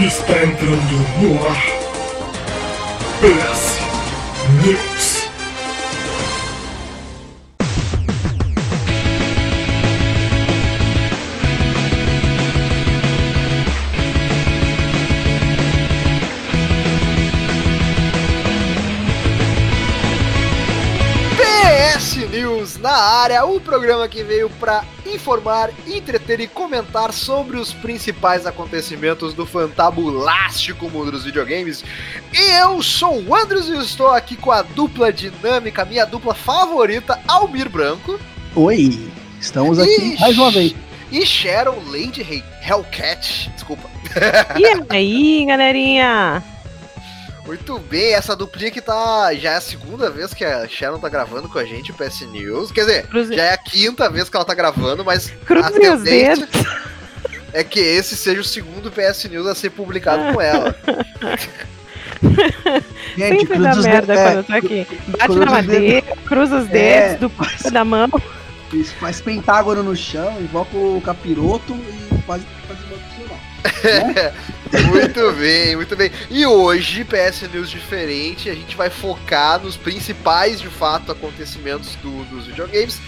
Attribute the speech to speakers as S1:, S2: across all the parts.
S1: Está entrando no ar. PS News.
S2: O programa que veio para informar, entreter e comentar sobre os principais acontecimentos do fantabulástico mundo dos videogames. E eu sou o Andros e estou aqui com a dupla dinâmica, minha dupla favorita, Almir Branco.
S3: Oi, estamos aqui
S2: Ixi.
S3: mais uma vez.
S2: E Sharon Lady Hell- Hellcat. Desculpa.
S4: E aí, galerinha?
S2: Muito bem, essa duplinha que tá. Já é a segunda vez que a Sharon tá gravando com a gente o PS News. Quer dizer,
S4: Cruze,
S2: já é a quinta vez que ela tá gravando, mas a
S4: cruze os
S2: tendência
S4: dedos.
S2: é que esse seja o segundo PS News a ser publicado com ela.
S3: Gente,
S4: Sempre dá merda
S3: dedos.
S4: quando eu tô aqui. Bate
S3: cruza
S4: na madeira, cruza os
S3: É.
S4: dedos do pé da mão.
S3: Isso, faz pentágono no chão, invoca o capiroto e faz, faz
S2: muito bem, muito bem. E hoje, PS News diferente, a gente vai focar nos principais, de fato, acontecimentos do- dos videogames.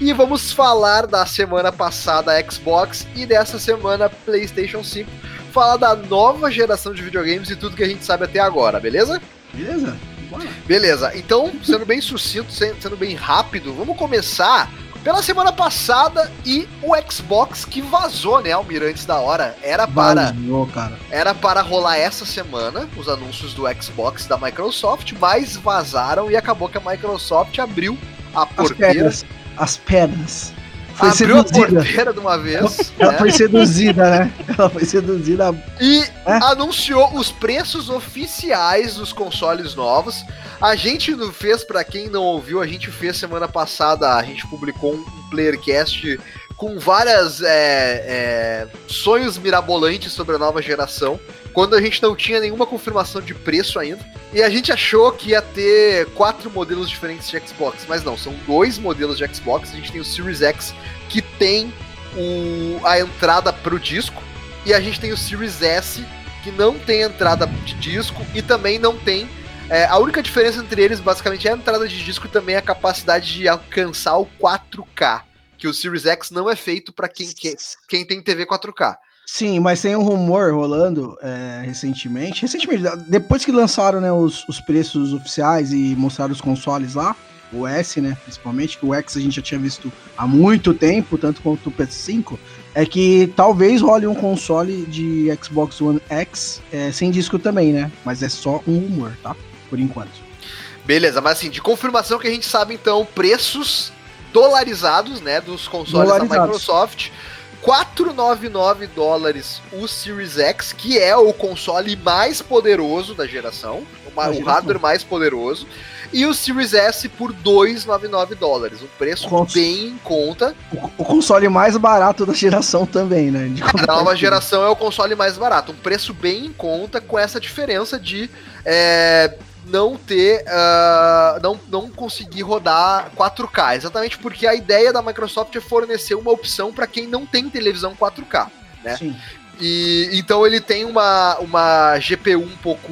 S2: E vamos falar da semana passada Xbox e dessa semana PlayStation 5. Falar da nova geração de videogames e tudo que a gente sabe até agora, beleza?
S3: Beleza? Bora.
S2: Beleza, então, sendo bem sucinto, sen- sendo bem rápido, vamos começar pela semana passada e o Xbox que vazou, né, Almirantes da hora. Era para,
S3: Vazou, cara.
S2: era para rolar essa semana os anúncios do Xbox da Microsoft, mas vazaram e acabou que a Microsoft abriu a
S3: As
S2: porteira.
S3: pedras. As pedras. Foi
S2: Abriu a
S3: seduzida.
S2: porteira de uma vez.
S3: Ela
S2: né?
S3: foi seduzida, né? Ela foi seduzida.
S2: E
S3: É?
S2: anunciou os preços oficiais dos consoles novos. A gente não fez, pra quem não ouviu, a gente fez semana passada, a gente publicou um Playercast com várias é, é, sonhos mirabolantes sobre a nova geração, quando a gente não tinha nenhuma confirmação de preço ainda. E a gente achou que ia ter quatro modelos diferentes de Xbox, mas não, são dois modelos de Xbox. A gente tem o Series X que tem o, a entrada pro disco, e a gente tem o Series S que não tem entrada de disco e também não tem. é, a única diferença entre eles basicamente é a entrada de disco e também a capacidade de alcançar o 4K. Que o Series X não é feito para quem, que- quem tem TV 4K.
S3: Sim, mas tem um rumor rolando é, recentemente. Recentemente, depois que lançaram né, os, os preços oficiais e mostraram os consoles lá, o S, né, principalmente, que o X a gente já tinha visto há muito tempo, tanto quanto o PS5, é que talvez role um console de Xbox One X é, sem disco também, né? Mas é só um rumor, tá? Por enquanto.
S2: Beleza, mas assim, de confirmação que a gente sabe então, preços dolarizados, né, dos consoles da. Microsoft. 499 dólares o Series X, que é o console mais poderoso da geração, o,
S3: Da
S2: o
S3: geração.
S2: hardware mais poderoso, e o Series S por 299 dólares, um preço
S3: Cons-
S2: bem em conta.
S3: O, o console mais barato da geração também, né? De
S2: A nova geração é o console mais barato, um preço bem em conta com essa diferença de é, não ter, ah, não, não conseguir rodar 4K, exatamente porque a ideia da Microsoft é fornecer uma opção para quem não tem televisão 4K. né?
S3: Sim.
S2: E então ele tem uma, uma GPU um pouco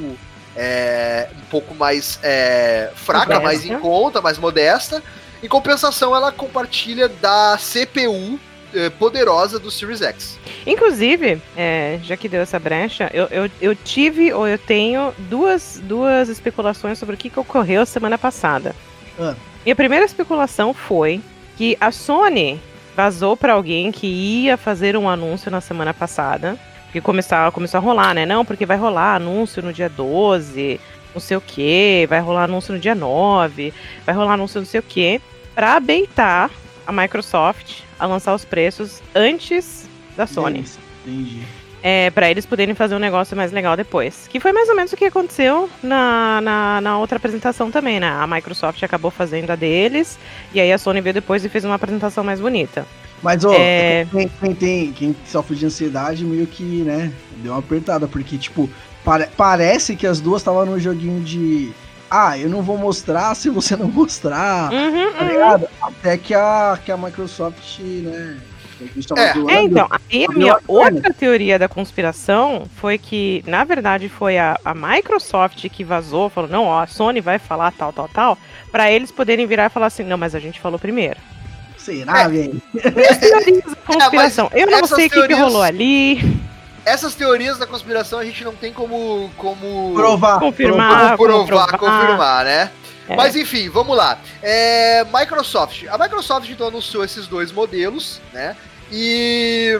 S2: é, um pouco mais é, fraca,
S4: Modesta.
S2: mais em conta, mais modesta. Em compensação, ela compartilha da CPU eh, poderosa do Series X.
S4: Inclusive, é, já que deu essa brecha, eu, eu, eu tive ou eu tenho duas, duas especulações sobre o que, que ocorreu semana passada.
S3: Ah.
S4: Minha primeira especulação foi que a Sony vazou pra alguém que ia fazer um anúncio na semana passada. Porque começou, começou a rolar, né? Não, porque vai rolar anúncio no dia 12, não sei o que, vai rolar anúncio no dia 9, vai rolar anúncio não sei o que, pra beitar a Microsoft a lançar os preços antes da Sony.
S3: Isso, Entendi.
S4: É, para eles poderem fazer um negócio mais legal depois. Que foi mais ou menos o que aconteceu na, na, na outra apresentação também, né? A Microsoft acabou fazendo a deles, e aí a Sony veio depois e fez uma apresentação mais bonita.
S3: Mas, ó,
S4: É.
S3: quem, quem tem, quem sofre de ansiedade meio que, né, deu uma apertada, porque, tipo, pare- parece que as duas estavam no joguinho de. Ah, eu não vou mostrar se você não mostrar.
S4: Uhum,
S3: Tá
S4: uhum.
S3: ligado? Até que a, que a Microsoft, né, A
S2: É.
S3: zoando.
S4: É, então, aí a minha outra teoria da conspiração foi que, na verdade, foi a, a Microsoft que vazou, falou, não, ó, a Sony vai falar tal, tal, tal, pra eles poderem virar e falar assim, não, mas a gente falou primeiro.
S3: Será,
S2: É.
S3: velho?
S4: Da conspiração. Eu não sei o que, que rolou ali,
S2: Essas teorias da conspiração a gente não tem como. como
S3: Provar.
S4: confirmar,
S2: como
S4: como
S2: provar, confirmar, né?
S4: É.
S2: Mas enfim, vamos lá. É, Microsoft. A Microsoft então anunciou esses dois modelos, né? E.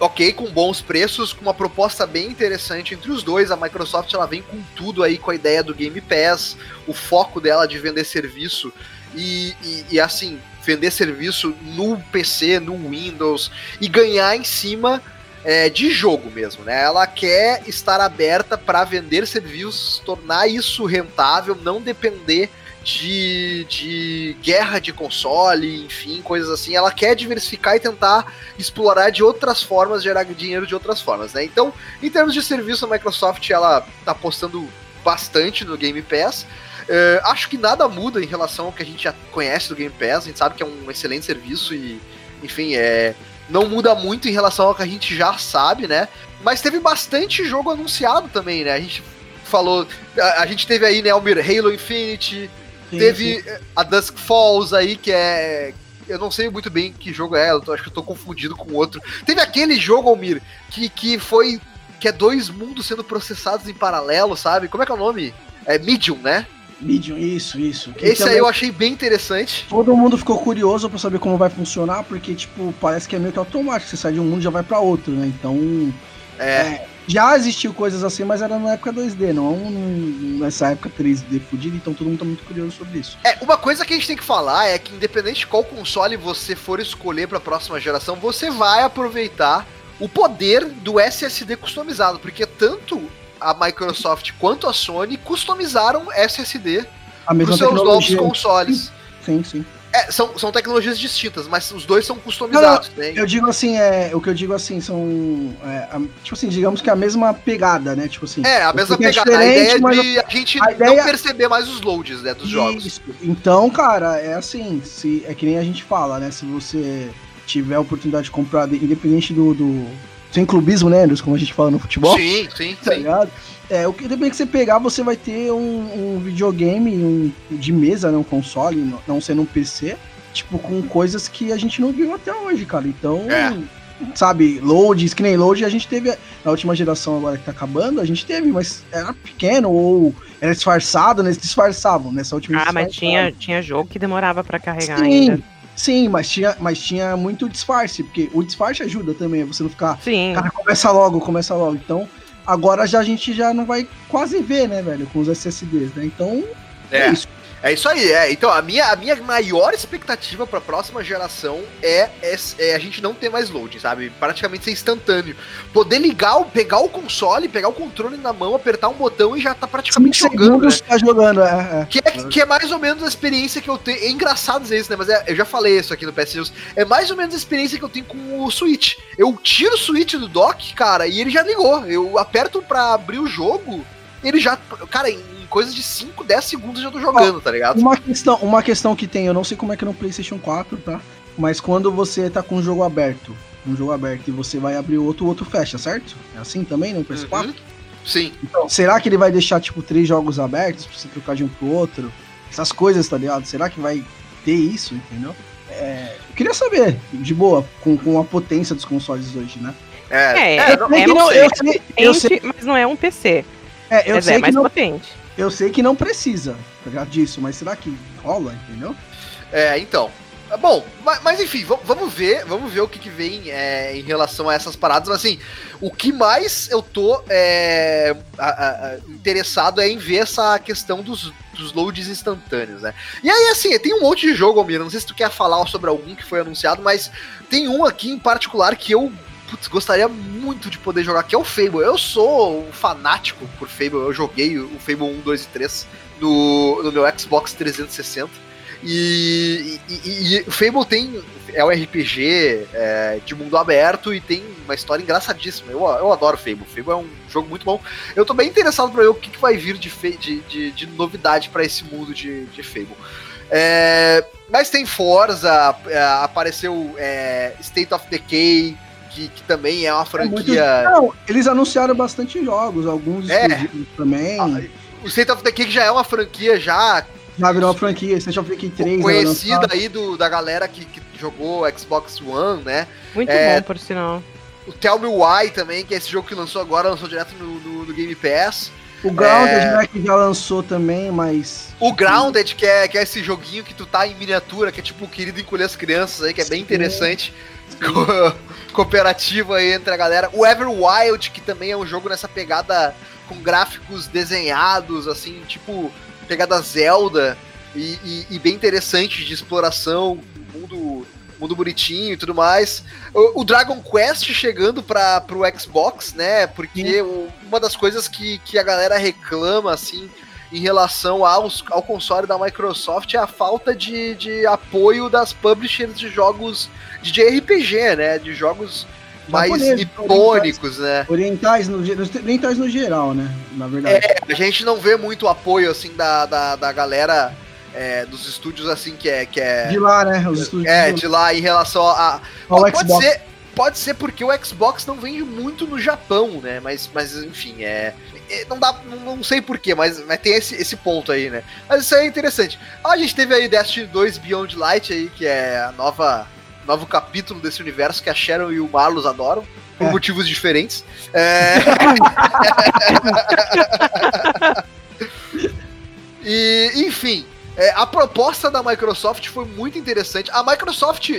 S2: Ok, com bons preços, com uma proposta bem interessante entre os dois. A Microsoft ela vem com tudo aí, com a ideia do Game Pass, o foco dela de vender serviço e, e- e, assim, vender serviço no PC, no Windows e ganhar em cima é, de jogo mesmo, né? Ela quer estar aberta para vender serviços, tornar isso rentável, não depender de, de guerra de console, enfim, coisas assim. Ela quer diversificar e tentar explorar de outras formas, gerar dinheiro de outras formas, né? Então, em termos de serviço, a Microsoft ela tá apostando bastante no Game Pass. É, acho que nada muda em relação ao que a gente já conhece do Game Pass. A gente sabe que é um excelente serviço e, enfim, é, não muda muito em relação ao que a gente já sabe, né? Mas teve bastante jogo anunciado também, né? A gente falou. A, a gente teve aí, né, Almir, Halo Infinity,
S3: Sim,
S2: teve
S3: sim.
S2: eh, a Dusk Falls aí, que é. Eu não sei muito bem que jogo é, eu tô- acho que eu tô confundido com outro. Teve aquele jogo, Almir, que, que foi. que é dois mundos sendo processados em paralelo, sabe? Como é que é o nome? É Medium, né?
S3: Medium, isso, isso. Que
S2: Esse aí
S3: também
S2: eu achei bem interessante.
S3: Todo mundo ficou curioso pra saber como vai funcionar, porque, tipo, parece que é meio que automático. Você sai de um mundo e já vai pra outro, né? Então.
S2: É.
S3: Já existiu coisas assim, mas era na época 2D, não nessa época 3D fudida, então todo mundo tá muito curioso sobre isso.
S2: É, uma coisa que a gente tem que falar é que independente de qual console você for escolher para a próxima geração, você vai aproveitar o poder do SSD customizado, porque tanto a Microsoft quanto a Sony customizaram SSD
S3: A
S2: para os seus novos consoles.
S3: Sim, sim.
S2: É, são, são tecnologias distintas, mas os dois são customizados, né?
S3: Eu digo assim, é, o que eu digo assim, são. é, a- tipo assim, digamos que a mesma pegada, né? Tipo assim.
S2: É, a mesma
S3: é
S2: pegada. a
S3: diferente,
S2: ideia de a gente
S3: a
S2: não
S3: ideia-
S2: perceber mais os loads né, dos jogos.
S3: Isso. Então, cara, é assim, se, é que nem a gente fala, né? Se você tiver a oportunidade de comprar, de- independente do, do. Sem clubismo, né, Anderson? Como a gente fala no futebol.
S2: Sim, sim,
S3: Tá
S2: sim.
S3: ligado? É, o que depende que você pegar, você vai ter um, um videogame um, de mesa, né? Um console, não- sendo um PC, tipo, com coisas que a gente não viu até hoje, cara. Então,
S2: É.
S3: sabe, loads, que nem load a gente teve na última geração agora que tá acabando, a gente teve, mas era pequeno ou era disfarçado, né? Eles disfarçavam nessa última
S4: Ah, mas tinha, tinha jogo que demorava pra carregar
S3: Sim,
S4: ainda.
S3: Sim, mas tinha, mas tinha muito disfarce, porque o disfarce ajuda também, você não ficar
S4: Sim.
S3: Cara, começa logo, começa logo. Então, agora já a gente já não vai quase ver, né, velho, com os SSDs, né? Então, é,
S2: É.
S3: isso.
S2: É isso aí, é. Então, a minha, a minha maior expectativa pra próxima geração é, é, é a gente não ter mais loading, sabe? Praticamente ser instantâneo. Poder ligar, o- pegar o console, pegar o controle na mão, apertar um botão e já tá praticamente
S3: Cinco
S2: jogando, né?
S3: tá jogando, é, é.
S2: Que é, que é mais ou menos a experiência que eu tenho. É engraçado dizer isso, né? Mas é- eu já falei isso aqui no PS News. É mais ou menos a experiência que eu tenho com o Switch. Eu tiro o Switch do dock, cara, e ele já ligou. Eu aperto pra abrir o jogo, ele já. Cara, em coisa de 5, 10 segundos eu já tô jogando, tá ligado?
S3: Uma questão, uma questão que tem, eu não sei como é que é no PlayStation 4, tá? Mas quando você tá com um jogo aberto, um jogo aberto e você vai abrir o outro, o outro fecha, certo? É assim também no PS4?
S2: Uhum. Sim.
S3: Então, será que ele vai deixar, tipo, três jogos abertos pra você trocar de um pro outro? Essas coisas, tá ligado? Será que vai ter isso, entendeu? É, eu queria saber, de boa, com, com a potência dos consoles hoje, né?
S2: É,
S4: É,
S2: é,
S4: é,
S2: não-
S3: sei
S4: é
S3: que
S2: não sei.
S3: eu sei, eu sei,
S4: mas não é um PC.
S3: é, eu
S4: mas
S3: sei
S4: é
S3: que
S4: mais
S3: não,
S4: potente.
S3: Eu sei que não precisa, ligado? Disso, mas será que rola, entendeu?
S2: É, então. É Bom, mas, mas enfim, va- vamos ver, vamos ver o que, que vem é, em relação a essas paradas. Mas assim, o que mais eu tô é, a- a- interessado é em ver essa questão dos, dos loads instantâneos, né? E aí, assim, tem um monte de jogo, Almir. Não sei se tu quer falar sobre algum que foi anunciado, mas tem um aqui em particular que eu putz, gostaria muito de poder jogar, que é o Fable. Eu sou um fanático por Fable, eu joguei o Fable 1, 2 e 3 no, no meu Xbox 360. E, e, e- Fable tem. É um RPG é, de mundo aberto e tem uma história engraçadíssima. Eu, eu adoro Fable. Fable é um jogo muito bom. Eu tô bem interessado pra ver o que, que vai vir de, de, de, de novidade pra esse mundo de, de Fable. É, mas tem Forza, é, apareceu é, State of Decay, que, que também é uma franquia.
S3: É muito... Não, eles anunciaram bastante jogos, alguns
S2: É.
S3: também.
S2: Ah, O State of Decay que já é uma franquia já
S3: Já virou uma franquia, State of Decay 3.
S2: conhecida aí do, da galera que, que jogou Xbox One, né?
S4: Muito
S2: É,
S4: bom, por sinal.
S2: O Tell Me Why também, que é esse jogo que lançou agora, lançou direto no, no- no Game Pass.
S3: O Grounded,
S2: É.
S3: né, que já lançou também, mas.
S2: O Grounded, que é, que é esse joguinho que tu tá em miniatura, que é tipo o querido encolher as crianças aí, que é bem
S3: Sim.
S2: interessante. Co- Cooperativo aí entre a galera. O Everwild, que também é um jogo nessa pegada com gráficos desenhados, assim, tipo pegada Zelda, e, e- e bem interessante de exploração, mundo, mundo bonitinho e tudo mais. O, o Dragon Quest chegando para pro Xbox, né? Porque o- uma das coisas que, que a galera reclama, assim, em relação aos, ao console da Microsoft é a falta de, de apoio das publishers de jogos de JRPG, né? De jogos mais
S3: Japoneses,
S2: nipônicos, né?
S3: Orientais no, orientais no geral, né? Na verdade.
S2: É, a gente não vê muito apoio, assim, da, da, da galera é, dos estúdios, assim, que é... Que é
S3: De lá, né? Os estúdios
S2: é, de lá em relação a...
S3: ao
S2: pode
S3: Xbox.
S2: ser, pode ser porque o Xbox não vende muito no Japão, né? Mas, mas enfim, é. É, Não dá. Não, sei porquê, mas, mas tem esse, esse ponto aí, né? Mas isso aí é interessante. A gente teve aí Destiny 2 Beyond Light aí, que é a nova. Novo capítulo desse universo que a Sharon e o Marlos adoram, por
S3: É.
S2: motivos diferentes. É... e, enfim, é, a proposta da Microsoft foi muito interessante. A Microsoft,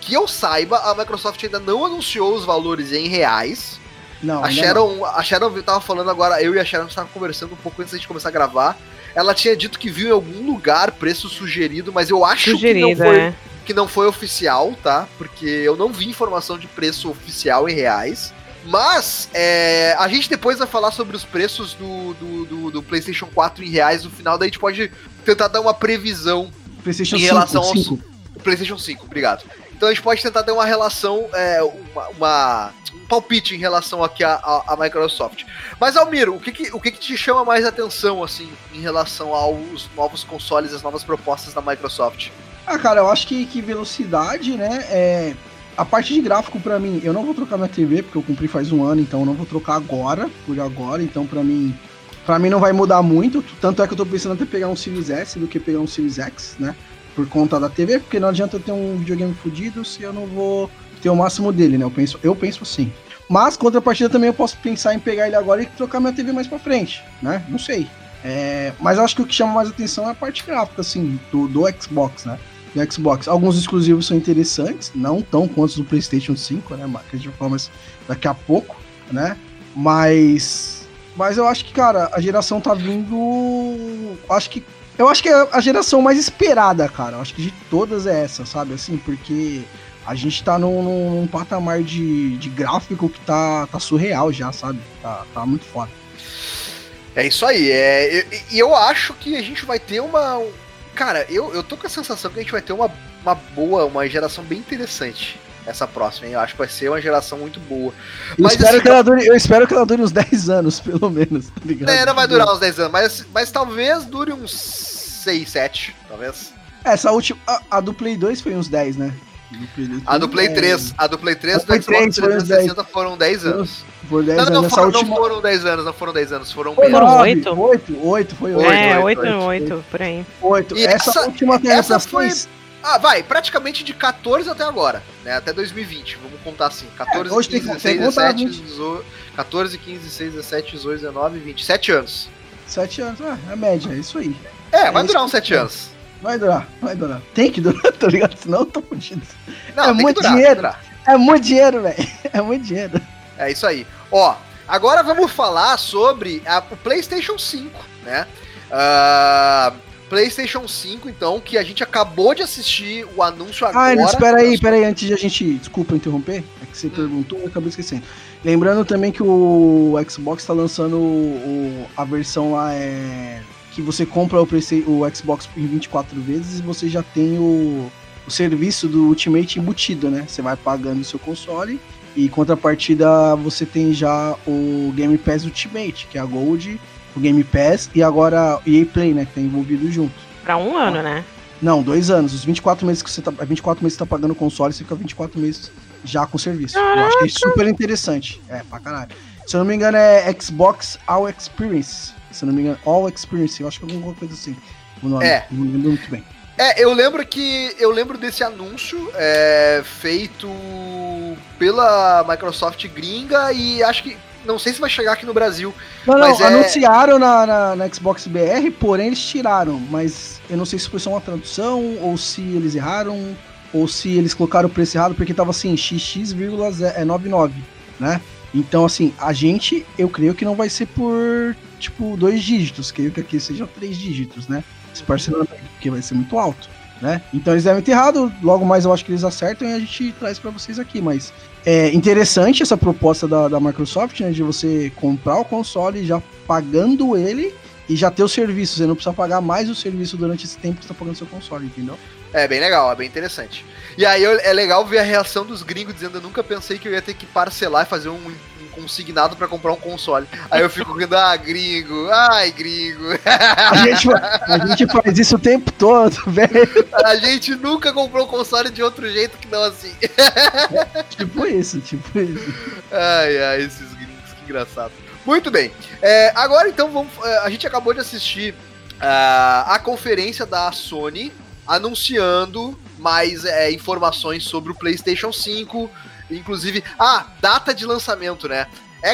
S2: que eu saiba, a Microsoft ainda não anunciou os valores em reais.
S3: Não,
S2: A Sharon, a Sharon tava falando agora, eu e a Sharon estavam conversando um pouco antes da gente começar a gravar. Ela tinha dito que viu em algum lugar preço sugerido, mas eu acho que não,
S4: Sugerido,
S2: foi,
S4: é.
S2: que não foi oficial, tá? Porque eu não vi informação de preço oficial em reais. Mas é, a gente depois vai falar sobre os preços do, do, do- do PlayStation 4 em reais no final, daí a gente pode tentar dar uma previsão
S3: não. PlayStation
S2: em
S3: 5,
S2: relação aos-
S3: 5.
S2: o PlayStation 5, obrigado. Então a gente pode tentar ter uma relação, é, uma, uma- um palpite em relação aqui à, à- à Microsoft. Mas Almiro, o que que, o que que te chama mais atenção assim em relação aos novos consoles, as novas propostas da Microsoft?
S3: Ah, cara, eu acho que, que velocidade, né? É, a parte de gráfico, pra mim, eu não vou trocar minha TV, porque eu comprei faz um ano, então eu não vou trocar agora, por agora. Então, pra mim, pra mim não vai mudar muito. Tanto é que eu tô pensando até pegar um Series S do que pegar um Series X, né? Por conta da TV, porque não adianta eu ter um videogame fudido se eu não vou ter o máximo dele, né? Eu penso, eu penso assim. Mas, contrapartida, também eu posso pensar em pegar ele agora e trocar minha TV mais pra frente, né? Não sei. É, mas acho que o que chama mais atenção é a parte gráfica, assim, do, do Xbox, né? Do Xbox. Alguns exclusivos são interessantes, não tão quanto do PlayStation 5, né? Que a gente vai falar mais daqui a pouco, né? Mas. Mas eu acho que, cara, a geração tá vindo. Acho que. Eu acho que é a geração mais esperada, cara. Eu acho que de todas é essa, sabe? Assim, porque a gente tá num, num- patamar de, de gráfico que tá, tá surreal já, sabe? Tá, tá muito foda.
S2: É isso aí. É, e e eu, acho que a gente vai ter uma. um- Cara, eu, eu tô com a sensação que a gente vai ter uma, uma boa, uma geração bem interessante. Essa próxima, hein? Eu acho que vai ser uma geração muito boa.
S3: Eu,
S2: Mas,
S3: espero
S2: assim,
S3: que ela dure, eu espero que ela dure uns 10 anos, pelo menos, tá ligado?
S2: É, não vai durar uns 10 anos, mas, mas talvez dure uns 6, 7, talvez.
S3: Essa última. A, a do Play 2 foi uns 10, né? Do Play 2
S2: A do Play
S3: é,
S2: 3, a do Play 3
S3: A
S2: do
S3: Play
S2: Xbox
S3: 3 foi uns
S2: 360 foram 10 anos.
S3: Por 10
S2: Não, não,
S3: anos.
S2: foram, não
S3: última.
S2: foram 10 anos, não foram 10 anos, foram
S3: Foi
S2: menos.
S4: Foram
S3: nove,
S4: oito?
S3: Oito, oito, foi
S2: Oito,
S3: oito.
S4: é,
S2: oito,
S4: 8,
S3: oito.
S4: 8, por aí.
S3: Oito.
S2: E
S3: essa,
S2: essa-
S3: última
S2: essa foi-. Ah, vai, praticamente de 14 até agora, né? Até 2020, vamos contar assim. 14,
S3: É, hoje tem
S2: 15,
S3: que- tem
S2: 16,
S3: que contar
S2: 17,
S3: 20.
S2: 18, 14, 15, 16, 17, 18, 19, 20. 7 anos.
S3: Sete anos, é, é a média, é isso aí.
S2: É, vai
S3: É
S2: durar
S3: isso
S2: uns 7
S3: que-
S2: anos.
S3: Vai durar, vai durar. Tem que durar, tá ligado? Senão eu tô fudido.
S2: Não,
S3: É muito
S2: durar,
S3: dinheiro.
S2: durar.
S3: É muito dinheiro, velho. É muito dinheiro.
S2: É isso aí. Ó, agora vamos falar sobre a- o PlayStation 5, né? Ah, PlayStation 5, então, que a gente acabou de assistir o anúncio agora.
S3: Ah, não, espera aí, espera aí, antes de a gente. Desculpa interromper, é que você perguntou, eu acabei esquecendo. Lembrando também que o Xbox tá lançando o- a versão lá é. Que você compra o, PC, o Xbox em 24 vezes e você já tem o, o serviço do Ultimate embutido, né? Você vai pagando o seu console e em contrapartida você tem já o Game Pass Ultimate, que é a Gold, o Game Pass e agora o EA Play, né? Que tá envolvido junto.
S4: Pra um ano, né?
S3: Não, dois anos. Os 24 meses que você tá. 24 meses que você tá pagando o console, você fica 24 meses já com o serviço. Eu acho que é super interessante. É, pra caralho. Se eu não me engano, é Xbox All Experience. Se eu não me engano, All Experience. Eu acho que é alguma coisa assim. O nome.
S2: É.
S3: Não me lembro muito bem.
S2: É, eu lembro que. Eu lembro desse anúncio é, feito pela Microsoft gringa e acho que. Não sei se vai chegar aqui no Brasil.
S3: Não, não,
S2: é-
S3: anunciaram na, na, na Xbox BR, porém eles tiraram. Mas eu não sei se foi só uma tradução, ou se eles erraram, ou se eles colocaram o preço errado, porque tava assim, xx,99, né? Então, assim, a gente, eu creio que não vai ser por, tipo, dois dígitos. Creio que aqui seja três dígitos, né? Esse parcelamento, porque vai ser muito alto, né? Então eles devem ter errado, logo mais eu acho que eles acertam e a gente traz pra vocês aqui, mas é interessante essa proposta da, da Microsoft, né, de você comprar o console já pagando ele e já ter o serviço. Você não precisa pagar mais o serviço durante esse tempo que você tá pagando seu console, entendeu?
S2: É bem legal, é bem interessante. E aí é legal ver a reação dos gringos dizendo: Eu nunca pensei que eu ia ter que parcelar e fazer um consignado pra comprar um console. Aí eu fico rindo: Ah, gringo, ai, gringo.
S3: A gente, a gente faz isso o tempo todo, velho.
S2: A gente nunca comprou um console de outro jeito que não assim.
S3: Tipo isso, tipo isso.
S2: Ai, ai, esses gringos, que engraçado. Muito bem. É, agora então vamos. é, A gente acabou de assistir ah, a conferência da Sony anunciando mais é, informações sobre o PlayStation 5. Inclusive, ah, data de lançamento, né?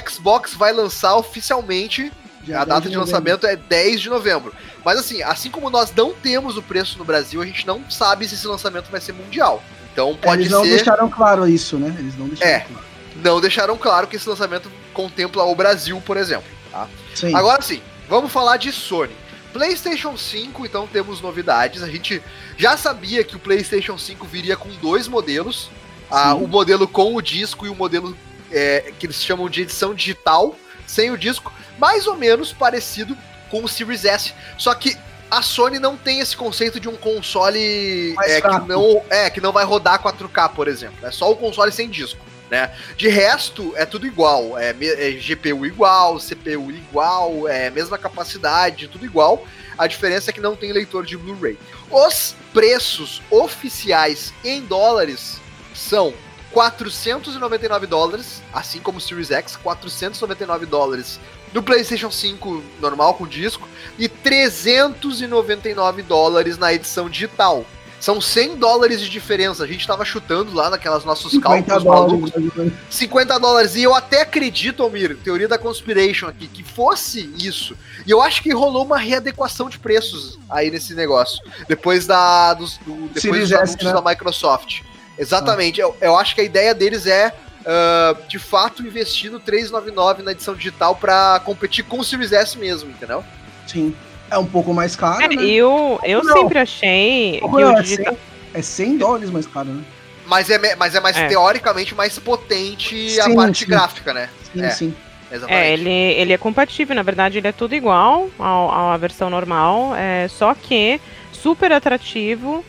S2: Xbox vai lançar oficialmente.
S3: Já
S2: a data de
S3: novembro.
S2: lançamento é 10 de novembro. Mas assim, assim como nós não temos o preço no Brasil, a gente não sabe se esse lançamento vai ser mundial. Então pode
S3: Eles não
S2: ser.
S3: deixaram claro isso, né? Eles não deixaram
S2: É.
S3: claro.
S2: Não deixaram claro que esse lançamento contempla o Brasil, por exemplo. Tá?
S3: Sim.
S2: Agora sim, vamos falar de Sony. PlayStation 5, então temos novidades. A gente já sabia que o PlayStation 5 viria com dois modelos: ah,
S3: Sim.
S2: o modelo com o disco e o modelo é, que eles chamam de edição digital, sem o disco, mais ou menos parecido com o Series S. Só que a Sony não tem esse conceito de um console é, que, não, é, que não vai rodar 4K, por exemplo. É só o console sem disco. Né? De resto, é tudo igual. É, é GPU igual, CPU igual, é mesma capacidade, tudo igual. A diferença é que não tem leitor de Blu-ray. Os preços oficiais em dólares são 499 dólares, assim como o Series X, 499 dólares no PlayStation 5 normal com disco e 399 dólares na edição digital. São 100 dólares de diferença. A gente tava chutando lá naquelas nossos
S3: 50
S2: cálculos malucos.
S3: dólares.
S2: 50 dólares. E eu até acredito, Almir, teoria da conspiration aqui, que fosse isso. E eu acho que rolou uma readequação de preços aí nesse negócio. Depois da. Dos, do, depois
S3: Series
S2: dos
S3: S,
S2: anúncios
S3: né?
S2: da Microsoft. Exatamente. Eu, eu acho que a ideia deles é. ah, de fato, investir no 399 na edição digital pra competir com o Series S mesmo, entendeu?
S3: Sim. É um pouco mais caro,
S4: É,
S3: né?
S4: eu eu
S3: Não.
S4: sempre achei que
S3: Não,
S4: o
S3: é,
S4: digital.
S3: 100, é 100 dólares mais caro, né?
S2: Mas é, mas é mais
S4: É.
S2: teoricamente mais potente a
S3: Sim,
S2: parte
S3: sim.
S2: gráfica, né?
S3: Sim,
S2: É.
S3: sim.
S2: Exatamente.
S4: É, ele, ele é compatível, na verdade, ele é tudo igual ao, à versão normal, é, só que super atrativo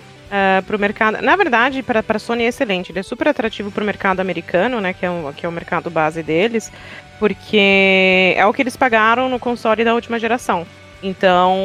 S4: para o mercado. Na verdade, para a Sony é excelente, ele é super atrativo para o mercado americano, né, que é, um, que é o mercado base deles, porque é o que eles pagaram no console da última geração. Então,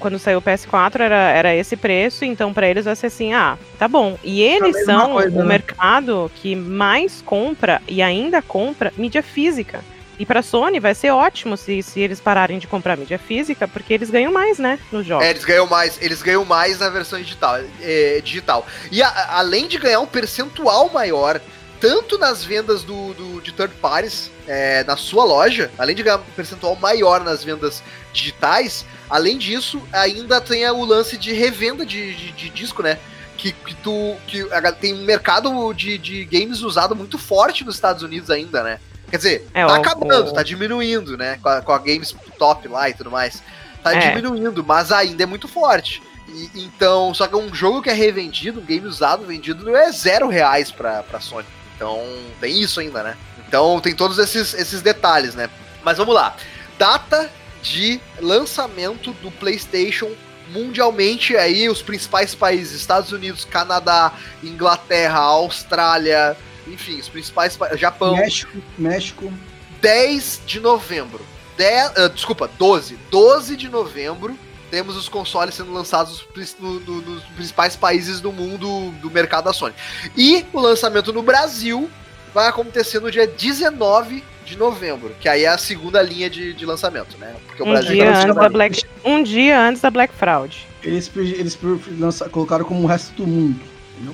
S4: quando saiu o PS4 era, era esse preço, então para eles vai ser assim, ah, tá bom. E eles
S3: mesma
S4: são
S3: coisa,
S4: o
S3: né?
S4: mercado que mais compra e ainda compra mídia física. E pra Sony vai ser ótimo se, se eles pararem de comprar mídia física, porque eles ganham mais, né, nos jogos.
S2: É, eles ganham mais, eles ganham mais na versão digital. é, digital. E a- além de ganhar um percentual maior, tanto nas vendas do, do- de third parties é, na sua loja, além de ganhar um percentual maior nas vendas digitais, além disso, ainda tem o lance de revenda de, de- de disco, né? Que, que tu. Que tem um mercado de, de games usado muito forte nos Estados Unidos ainda, né? Quer dizer,
S4: É,
S2: tá
S4: o-
S2: acabando,
S4: o-
S2: tá diminuindo, né? Com a, com a Games Top lá e tudo mais. Tá
S4: É.
S2: diminuindo, mas ainda é muito forte. E, então, só que um jogo que é revendido, um game usado, vendido, não é zero reais pra, pra Sony. Então, tem isso ainda, né? Então, tem todos esses, esses detalhes, né? Mas vamos lá. Data de lançamento do PlayStation mundialmente aí os principais países, Estados Unidos, Canadá, Inglaterra, Austrália, enfim, os principais pa- Japão,
S3: México, México.
S2: 10 de novembro. 10, ah, desculpa, 12. 12 de novembro teremos os consoles sendo lançados no- no- nos principais países do mundo do mercado da Sony. E o lançamento no Brasil vai acontecer no dia 19 de novembro, que aí é a segunda linha de, de lançamento, né? Porque o
S4: Um
S2: Brasil
S4: dia, antes da. Black, um dia antes da Black Fraud.
S3: Eles, eles lança- colocaram como o resto do mundo.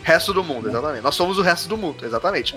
S2: Resto do mundo, exatamente. Nós somos o resto do mundo, exatamente.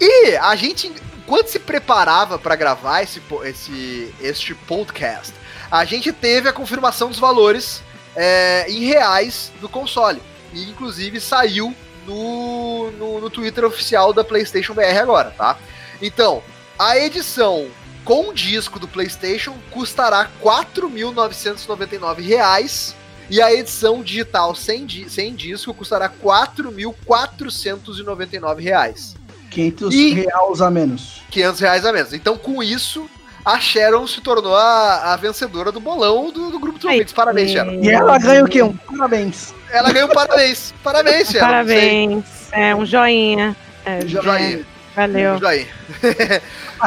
S2: E a gente, enquanto se preparava para gravar esse, esse, este podcast, a gente teve a confirmação dos valores é, em reais do console. E inclusive saiu no, no, no Twitter oficial da PlayStation BR agora, tá? Então, a edição com disco do PlayStation custará 4.999 reais e a edição digital sem, di- sem disco custará 4.499 reais.
S3: 500
S2: E-
S3: reais a menos.
S2: 500 reais a menos. Então, com isso, a Sharon se tornou a, a vencedora do bolão do, do grupo Trollmix. Parabéns, Sharon.
S3: E ela ganha o quê? Um parabéns.
S2: Ela ganhou parabéns. Parabéns, Sharon.
S4: Parabéns. É, um joinha. É,
S2: aí. Joinha.
S4: Valeu.
S2: Isso aí.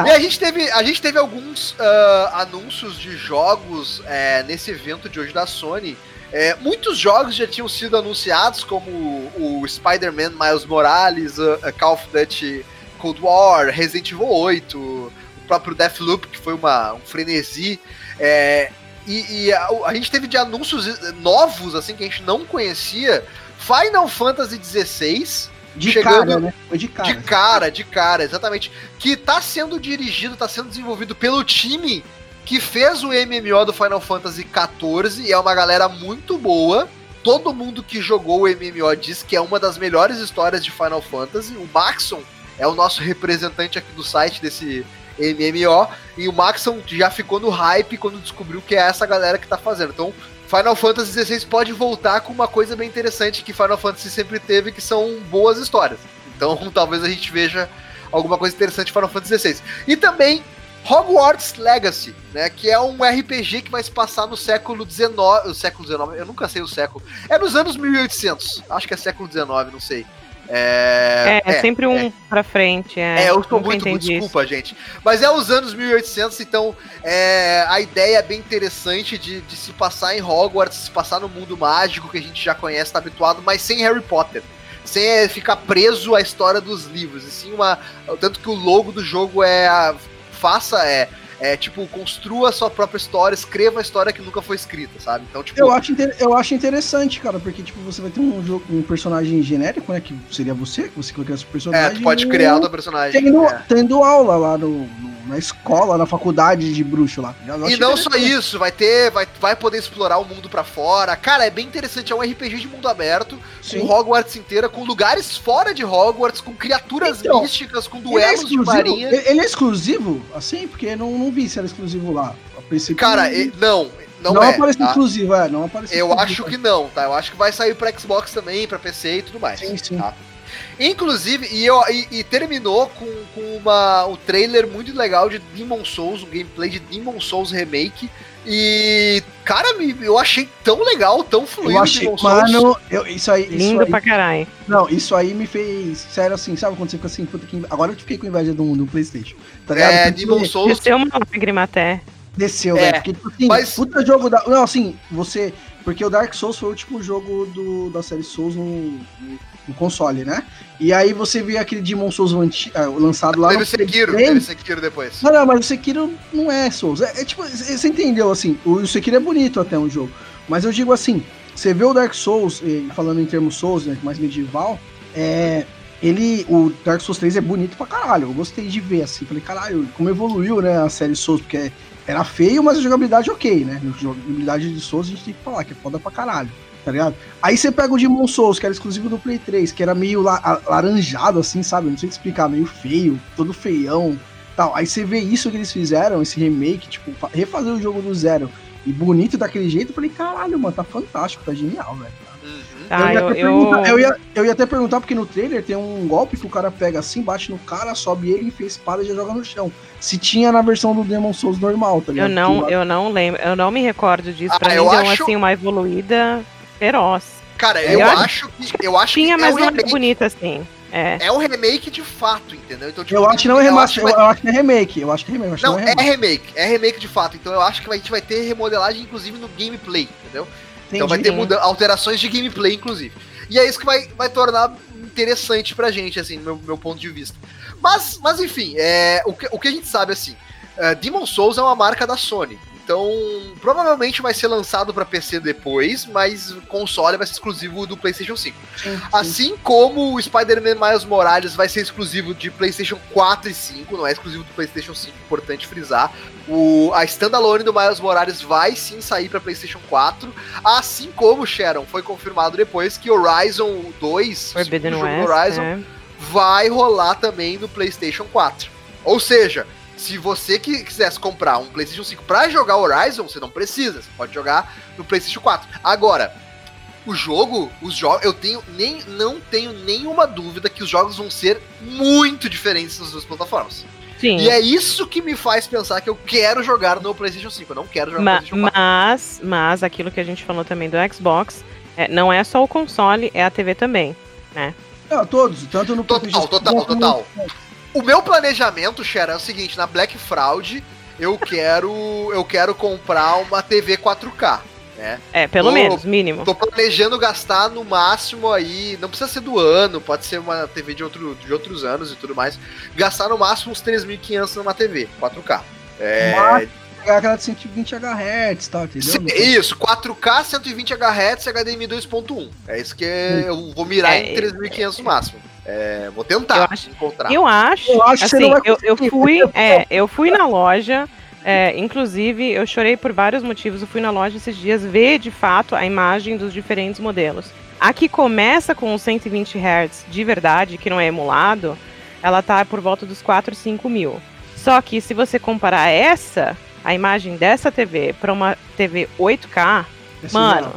S2: e a gente teve, a gente teve alguns ah, anúncios de jogos é, nesse evento de hoje da Sony. É, muitos jogos já tinham sido anunciados, como o Spider-Man Miles Morales, a, a Call of Duty Cold War, Resident Evil 8, o próprio Deathloop, que foi uma, um frenesi. É, e e a, a gente teve de anúncios novos, assim, que a gente não conhecia. Final Fantasy XVI,
S3: De
S2: Chegando-
S3: cara, né? Foi de cara.
S2: de cara, de cara, exatamente. Que tá sendo dirigido, tá sendo desenvolvido pelo time que fez o MMO do Final Fantasy XIV e é uma galera muito boa. Todo mundo que jogou o MMO diz que é uma das melhores histórias de Final Fantasy. O Maxon é o nosso representante aqui do site desse MMO. E o Maxon já ficou no hype quando descobriu que é essa galera que tá fazendo. Então, Final Fantasy XVI pode voltar com uma coisa bem interessante que Final Fantasy sempre teve, que são boas histórias. Então, talvez a gente veja alguma coisa interessante em Final Fantasy XVI. E também Hogwarts Legacy, né, que é um RPG que vai se passar no século XIX, século XIX, eu nunca sei o século. É nos anos 1800. Acho que é século XIX, não sei. É,
S4: É, é sempre um pra frente. É,
S2: é, eu
S4: Nunca
S2: muito, muito
S4: entendi isso.
S2: desculpa, gente. Mas é os anos 1800, então é, a ideia é bem interessante de, de se passar em Hogwarts, se passar no mundo mágico que a gente já conhece, tá habituado, mas sem Harry Potter. Sem é, ficar preso à história dos livros. E sim uma. Tanto que o logo do jogo é. a- faça, é. É tipo, construa a sua própria história, escreva a história que nunca foi escrita, sabe? Então, tipo.
S3: Eu acho, inter- eu acho interessante, cara, porque tipo, você vai ter um, jogo, um personagem genérico, né? Que seria você, que você cria esse
S2: é,
S3: personagem.
S2: tu pode criar o personagem.
S3: Tendo,
S2: é.
S3: tendo aula lá no, no- na escola, na faculdade de bruxo lá. Eu
S2: E não só isso, vai ter, vai, vai poder explorar o mundo pra fora. Cara, é bem interessante, é um RPG de mundo aberto,
S3: Sim.
S2: com Hogwarts inteira, com lugares fora de Hogwarts, com criaturas
S3: Então,
S2: místicas, com
S3: Ele é,
S2: duelos de marinha.
S3: ele é exclusivo, assim, porque não, não vi se era exclusivo lá.
S2: Cara,
S3: não,
S2: e- não, não,
S3: não
S2: é.
S3: apareceu
S2: tá?
S3: exclusivo, é, não apareceu
S2: Eu
S3: exclusivo.
S2: acho que não, tá? Eu acho que vai sair pra Xbox também, pra PC e tudo mais.
S3: Sim, sim.
S2: tá? Inclusive, e, eu, e, e terminou com, com uma, um trailer muito legal de Demon Souls, um gameplay de Demon Souls Remake. E, cara, me- eu achei tão legal, tão fluido
S3: Eu achei, mano, eu, isso aí, isso
S4: Lindo
S3: aí,
S4: pra caralho.
S3: não, isso aí me fez, sério assim, sabe quando você fica assim, puta que, agora eu fiquei com inveja do, do Playstation, tá ligado?
S2: É, Demon Souls
S4: Desceu uma lágrima até.
S3: desceu,
S2: É,
S3: velho, porque tipo assim,
S2: mas-
S3: puta jogo da, não, assim, você, porque o Dark Souls foi o último jogo do, da série Souls no, no, console, né? E aí você vê aquele Demon Souls ah, lançado lá
S2: Teve Sekiro, teve Sekiro depois.
S3: Não, não, mas o Sekiro não é Souls. É, é tipo, você entendeu assim? O, Sekiro é bonito até um jogo. Mas eu digo assim: você vê o Dark Souls, falando em termos Souls, né, mais medieval, é. Ele. O Dark Souls 3 é bonito pra caralho. Eu gostei de ver assim. Falei, caralho, como evoluiu, né, a série Souls, porque era feio, mas a jogabilidade ok, né? A jogabilidade de Souls a gente tem que falar, que é foda pra caralho. Tá ligado? Aí você pega o Demon Souls, que era exclusivo do Play 3, que era meio la- laranjado, assim, sabe? Não sei te explicar, meio feio, todo feião tal. Aí você vê isso que eles fizeram, esse remake, tipo, fa- refazer o jogo do zero e bonito daquele jeito, eu falei, caralho, mano, tá fantástico, tá genial, velho. Ia
S4: eu, eu,
S3: perguntar- eu, ia, eu ia até perguntar, porque no trailer tem um golpe que o cara pega assim, bate no cara, sobe ele, enfia a espada e já joga no chão. Se tinha na versão do Demon Souls normal, tá ligado?
S4: eu não, eu não lembro, eu não me recordo disso.
S2: Ah,
S4: Pra
S2: eu
S4: mim deu
S2: acho-
S4: assim uma evoluída feroz.
S2: Cara,
S4: É,
S2: eu
S4: eu
S2: acho que eu acho
S4: Tinha,
S2: que
S4: mas
S2: é
S4: não é
S2: remake.
S4: bonita assim. É.
S2: É um remake de fato, entendeu? Então, tipo,
S3: Eu acho que não é
S2: eu acho
S3: eu,
S2: vai-
S3: eu acho que é remake. Eu acho que é remake. eu
S2: Não,
S3: é
S2: é
S3: remaster.
S2: remake, é remake de fato. Então eu acho que a gente vai ter remodelagem, inclusive, no gameplay, entendeu? Então vai ter muda alterações de gameplay, inclusive. E é isso que vai, vai tornar interessante pra gente, assim, no meu, meu ponto de vista. Mas, mas enfim, é, o, que, o que a gente sabe, assim, é, Demon Souls é uma marca da Sony. Então, provavelmente vai ser lançado pra PC depois, mas o console vai ser exclusivo do PlayStation 5.
S3: Sim, sim.
S2: Assim como o Spider-Man Miles Morales vai ser exclusivo de PlayStation 4 e 5, não é exclusivo do PlayStation 5, importante frisar. O, a standalone do Miles Morales vai sim sair para PlayStation 4, assim como, Sharon, foi confirmado depois que Horizon 2, o
S4: Forbidden
S2: segundo jogo do
S4: West.
S2: Horizon,
S4: é.
S2: vai rolar também no PlayStation 4. Ou seja, se você que quisesse comprar um PlayStation 5 para jogar Horizon, você não precisa, você pode jogar no PlayStation 4. Agora, o jogo, os jogos, eu tenho nem não tenho nenhuma dúvida que os jogos vão ser muito diferentes nas duas plataformas.
S4: Sim.
S2: E é isso que me faz pensar que eu quero jogar no PlayStation 5, eu não quero jogar no
S4: Ma-
S2: PlayStation 4.
S4: mas, mas aquilo que a gente falou também do Xbox, é, não é só o console, é a TV também.
S3: Não, todos, tanto no
S2: Total,
S3: PlayStation
S2: total,
S3: no-
S2: total. O meu planejamento, Xera, é o seguinte, na Black Fraud, eu quero eu quero comprar uma TV 4K, né?
S4: É, pelo
S2: Tô-
S4: menos, mínimo.
S2: Tô planejando gastar no máximo aí, não precisa ser do ano, pode ser uma TV de, outro, de outros anos e tudo mais, gastar no máximo uns 3.500 numa TV 4K. É,
S3: Mas pegar aquela de 120 Hz, tá, entendeu?
S2: Isso, 4K, 120 Hz, HDMI 2.1. É isso que eu vou mirar
S4: É,
S2: em 3.500 no máximo. É, vou tentar
S4: Eu acho-
S2: encontrar.
S4: Eu acho,
S3: Eu acho
S4: assim,
S3: não
S4: eu, eu fui, é, eu fui na loja, é, inclusive eu chorei por vários motivos. Eu fui na loja esses dias ver de fato a imagem dos diferentes modelos. A que começa com os 120 Hz de verdade, que não é emulado, ela tá por volta dos 4, 5 mil. Só que se você comparar essa, a imagem dessa TV para uma TV 8K,
S3: Esse
S4: Mano,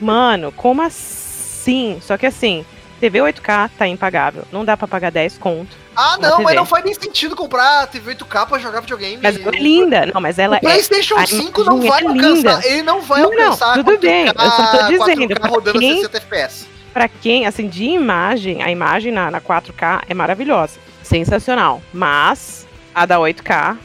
S4: mano, como assim? Só que assim, TV 8K tá impagável. Não dá pra pagar 10 conto.
S2: Ah, não, mas não faz nem sentido comprar TV 8K pra jogar videogame.
S4: Mas ela é linda. Não, mas ela
S2: o
S4: é.
S2: PlayStation
S4: a
S2: 5 não vai
S4: é
S2: alcançar.
S4: linda.
S2: Ele não vai
S4: Não, não,
S2: alcançar
S4: tudo bem, eu só tô dizendo,
S2: 4K
S4: pra
S2: rodando
S4: quem-
S2: 60 FPS.
S4: Pra quem, assim, de imagem, a imagem na, na 4K é maravilhosa. Sensacional. Mas a da 8K.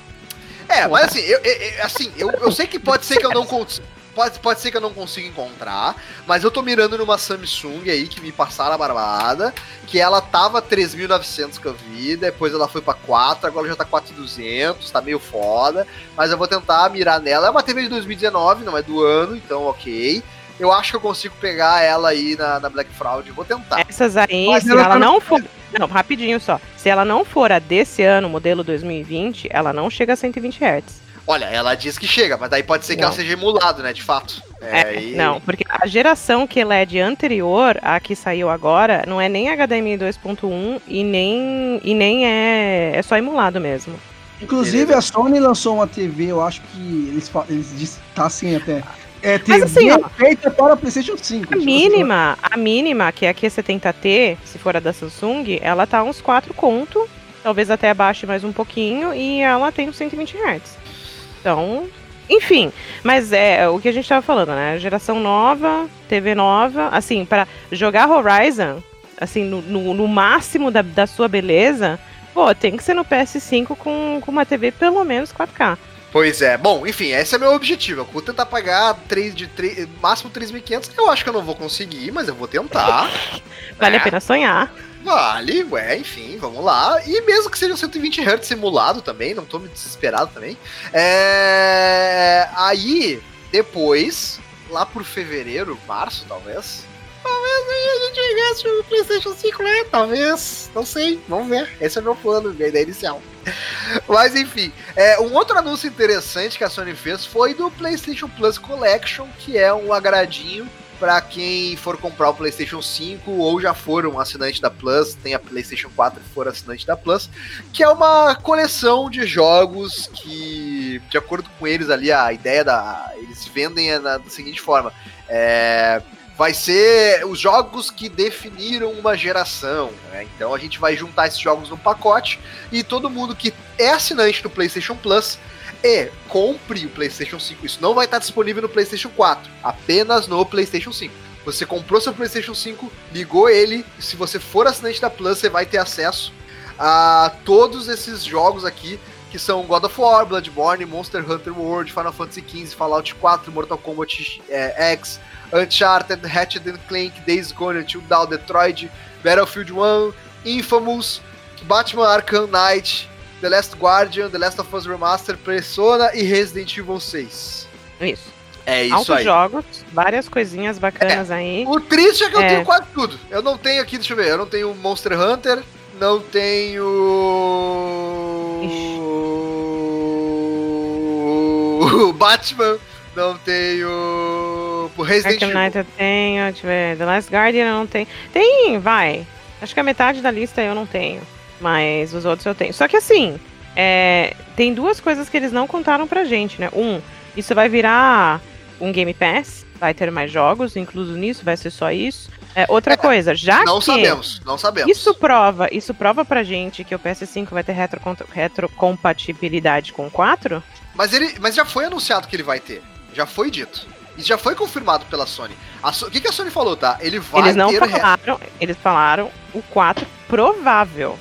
S2: É, mas assim, eu- eu- assim, eu, eu sei que pode ser que eu não consiga. Pode, pode ser que eu não consiga encontrar, mas eu tô mirando numa Samsung aí que me passaram a barbada, que ela tava 3.900 que eu vi, depois ela foi pra 4, agora já tá 4.200, tá meio foda, mas eu vou tentar mirar nela. É uma TV de 2019, não é do ano, então ok. Eu acho que eu consigo pegar ela aí na, na Black Fraud, vou tentar.
S4: Essas aí,
S3: Mas
S4: se
S3: ela
S4: ela,
S3: tá
S4: não for. Não, rapidinho só. Se ela não for a desse ano, modelo 2020, ela não chega a 120 Hz.
S2: Olha, ela diz que chega, mas daí pode ser que
S4: Não.
S2: ela seja emulado, né, de fato.
S4: É,
S2: e-
S4: não, porque a geração que LED anterior à que saiu agora não é nem HDMI 2.1 e nem, e nem é, é só emulado mesmo.
S3: Inclusive,
S2: Beleza.
S3: a Sony lançou uma TV, eu acho que eles, eles dizem, tá assim até. É
S4: Mas
S3: TV
S4: assim, ó,
S3: feita para PlayStation 5.
S4: A mínima, a mínima, que é a Q70T, se for a da Samsung, ela tá uns 4 conto, talvez até abaixe mais um pouquinho, e ela tem uns 120 Hz. Então, enfim, mas é o que a gente tava falando, né? Geração nova, TV nova, assim, para jogar Horizon, assim, no, no, no máximo da, da sua beleza, pô, tem que ser no PS5 com, com uma TV pelo menos 4K.
S2: Pois é, bom, enfim, esse é meu objetivo. Eu vou tentar pagar 3 de 3, máximo 3.500. Eu acho que eu não vou conseguir, mas eu vou tentar.
S4: Vale
S2: É.
S4: a pena sonhar.
S2: Vale, ué, enfim, vamos lá. E mesmo que seja um 120 Hz simulado também, não tô me desesperado também. É... Aí, depois, lá por fevereiro, março talvez. Talvez a gente gaste o PlayStation 5, né? Talvez, não sei, vamos ver. Esse é meu plano, minha ideia inicial. Mas enfim, é, um outro anúncio interessante que a Sony fez foi do PlayStation Plus Collection, que é um agradinho para quem for comprar o PlayStation 5 ou já for um assinante da Plus, tem a PlayStation 4 e for assinante da Plus, que é uma coleção de jogos que, de acordo com eles ali, a ideia da. Eles vendem é na- da seguinte forma: é, vai ser os jogos que definiram uma geração. né? Então a gente vai juntar esses jogos no pacote e todo mundo que é assinante do PlayStation Plus e compre o PlayStation 5. Isso não vai estar disponível no PlayStation 4, apenas no PlayStation 5. Você comprou seu PlayStation 5, ligou ele, se você for assinante da Plus, você vai ter acesso a todos esses jogos aqui, que são God of War, Bloodborne, Monster Hunter World, Final Fantasy XV, Fallout 4, Mortal Kombat é, X, Uncharted, Ratchet Clank, Days Gone, Until Dawn, Detroit, Battlefield 1, Infamous, Batman Arkham Knight, The Last Guardian, The Last of Us Remaster, Persona e Resident Evil 6.
S4: Isso.
S2: É isso
S4: Altos
S2: aí.
S4: jogos, várias coisinhas bacanas aí.
S2: O triste é que eu
S4: É.
S2: tenho quase tudo. Eu não tenho aqui, deixa eu ver, eu não tenho Monster Hunter, não tenho. Batman, não tenho. Resident
S4: Arkham
S2: Evil.
S4: Knight eu tenho, deixa eu ver, The Last Guardian eu não tenho. Tem, vai. Acho que a metade da lista eu não tenho. Mas os outros eu tenho. Só que assim, é, tem duas coisas que eles não contaram pra gente, né? Um, isso vai virar um Game Pass, vai ter mais jogos, incluso nisso, vai ser só isso. É, outra
S2: É,
S4: coisa, já
S2: Não
S4: que
S2: sabemos, não sabemos.
S4: isso prova, isso prova pra gente que o PS5 vai ter retro- retrocompatibilidade com o 4,
S2: Mas, ele, mas já foi anunciado que ele vai ter. Já foi dito. E já foi confirmado pela Sony. A So- O que, que a Sony falou, tá? Ele vai
S4: eles não
S2: ter. re-
S4: falaram, eles falaram o 4 provável.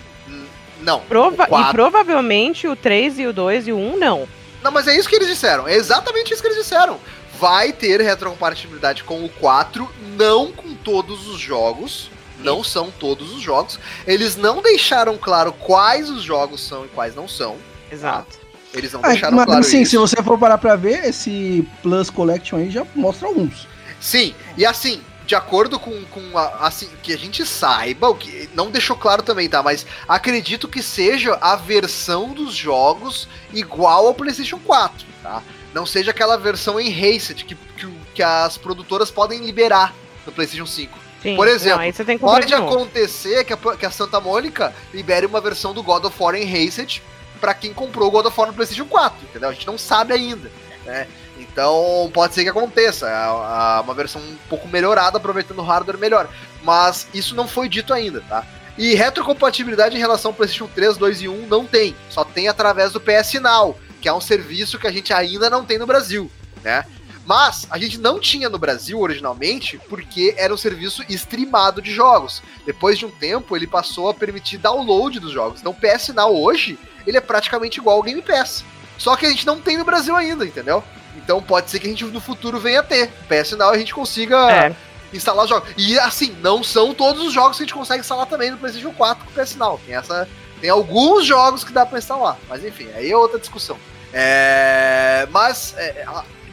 S2: Não.
S4: Prova
S2: o
S4: E provavelmente o 3 e o 2 e o 1 não.
S2: Não, mas é isso que eles disseram. É exatamente isso que eles disseram. Vai ter retrocompatibilidade com o 4, não com todos os jogos. Não são todos os jogos. Eles não deixaram claro quais os jogos são e quais não são.
S4: Exato.
S2: Eles não
S3: Ah,
S2: deixaram
S3: mas
S2: claro
S3: assim,
S2: isso.
S3: se você for parar pra ver, esse Plus Collection aí já mostra alguns.
S2: Sim, e assim, de acordo com, com a, assim, que a gente saiba, o que não deixou claro também, tá? Mas acredito que seja a versão dos jogos igual ao PlayStation 4, tá? Não seja aquela versão enhanced que, que, que as produtoras podem liberar no PlayStation 5.
S4: Sim.
S2: Por exemplo,
S4: Não,
S2: Pode acontecer que a, que a Santa Mônica libere uma versão do God of War Enhanced pra quem comprou o God of War no PlayStation 4, entendeu? A gente não sabe ainda, né? Então pode ser que aconteça, a- a- uma versão um pouco melhorada, aproveitando o hardware melhor. Mas isso não foi dito ainda, tá? E retrocompatibilidade em relação ao PlayStation 3, 2 e 1 não tem. Só tem através do PS Now, que é um serviço que a gente ainda não tem no Brasil, né? Mas a gente não tinha no Brasil originalmente porque era um serviço streamado de jogos. Depois de um tempo, ele passou a permitir download dos jogos. Então o PS Now hoje, ele é praticamente igual ao Game Pass. Só que a gente não tem no Brasil ainda, entendeu? Então pode ser que a gente no futuro venha a ter. PS Now a gente consiga
S4: É,
S2: instalar os jogos. E assim, não são todos os jogos que a gente consegue instalar também no PlayStation 4 com o PS Now. Tem, essa, tem alguns jogos que dá pra instalar. Mas enfim, aí é outra discussão. É, mas é,